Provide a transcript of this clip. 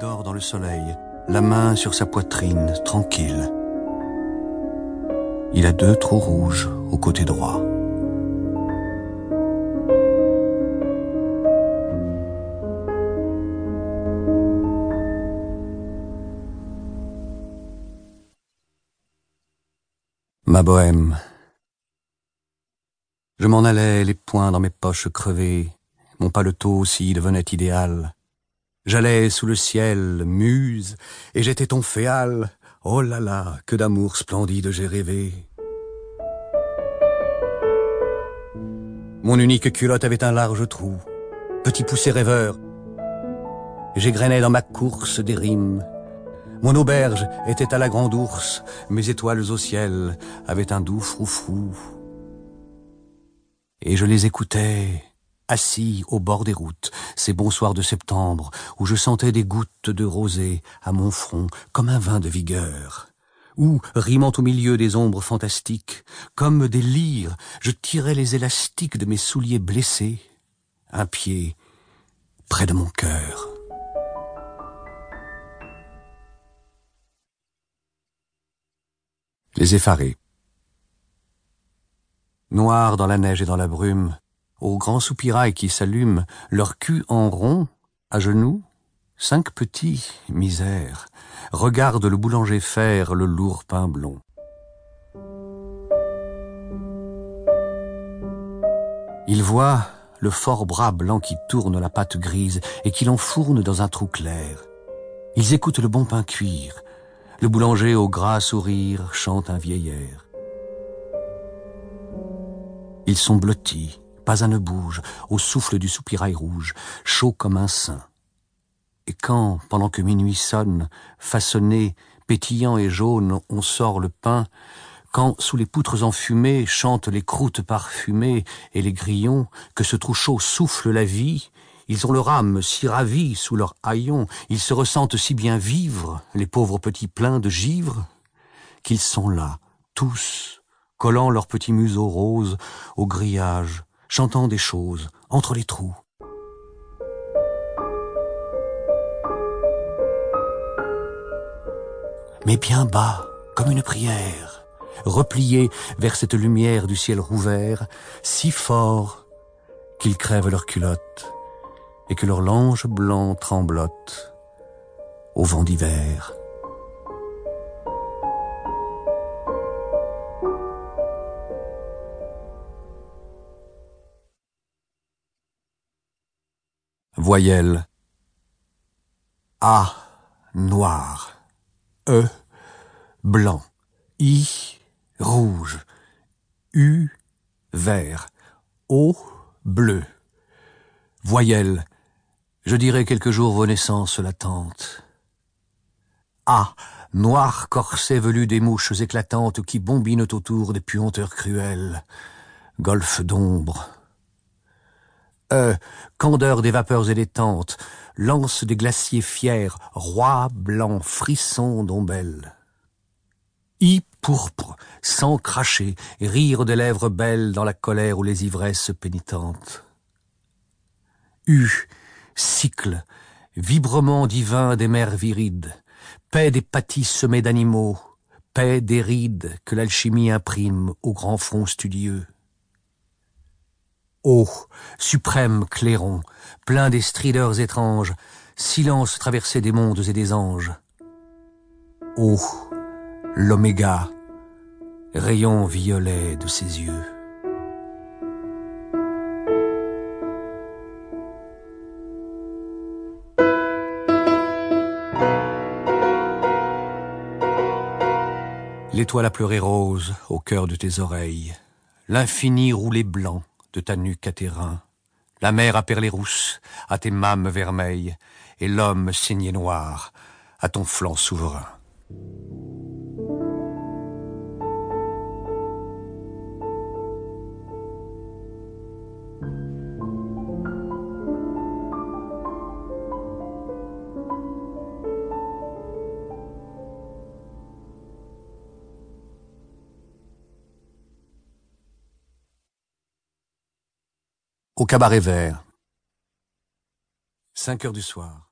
dort dans le soleil, la main sur sa poitrine, tranquille. Il a deux trous rouges au côté droit. Ma bohème. Je m'en allais, les poings dans mes poches crevées, mon paletot aussi devenait idéal. J'allais sous le ciel, muse, et j'étais ton féal. Oh là là, que d'amour splendide j'ai rêvé. Mon unique culotte avait un large trou, petit poussé rêveur. J'égrenais dans ma course des rimes, mon auberge était à la grande ours, mes étoiles au ciel avaient un doux froufrou. Et je les écoutais, assis au bord des routes, ces bons soirs de septembre, où je sentais des gouttes de rosée à mon front, comme un vin de vigueur. Où, rimant au milieu des ombres fantastiques, comme des lyres, je tirais les élastiques de mes souliers blessés, un pied près de mon cœur. Les effarés. Noirs dans la neige et dans la brume, aux grands soupirails qui s'allument, leur cul en rond, à genoux, cinq petits, misères, regardent le boulanger faire le lourd pain blond. Ils voient le fort bras blanc qui tourne la pâte grise et qui l'enfourne dans un trou clair. Ils écoutent le bon pain cuire, le boulanger au gras sourire chante un vieil air. Ils sont blottis, pas un ne bouge, au souffle du soupirail rouge, chaud comme un sein. Et quand, pendant que minuit sonne, façonné, pétillant et jaune, on sort le pain, quand, sous les poutres enfumées, chantent les croûtes parfumées et les grillons, que ce trou chaud souffle la vie, ils ont leur âme si ravie sous leur haillons, ils se ressentent si bien vivre, les pauvres petits pleins de givre, qu'ils sont là, tous, collant leurs petits museaux roses au grillage, chantant des choses entre les trous. Mais bien bas, comme une prière, repliés vers cette lumière du ciel rouvert, si fort qu'ils crèvent leurs culottes et que leur lange blanc tremblote au vent d'hiver. Voyelle A noir. E blanc. I rouge. U vert. O bleu. Voyelle je dirai quelques jours vos naissances latentes. Ah, noir corset velu des mouches éclatantes qui bombinent autour des puanteurs cruelles. Golfe d'ombre. Euh, candeur des vapeurs et des tentes, lance des glaciers fiers, roi blanc, frisson d'ombelles. I pourpre, sang craché, rire des lèvres belles dans la colère ou les ivresses pénitentes. U, cycle, vibrement divin des mers virides, paix des pâtis semés d'animaux, paix des rides que l'alchimie imprime au grand front studieux. Ô, suprême clairon, plein des strideurs étranges, silence traversé des mondes et des anges. Ô, l'oméga, rayon violet de ses yeux. L'étoile a pleuré rose au cœur de tes oreilles, l'infini roulé blanc de ta nuque à tes la mer a perlé rousse à tes mâmes vermeilles, et l'homme saigné noir à ton flanc souverain. Au cabaret vert. Cinq heures du soir.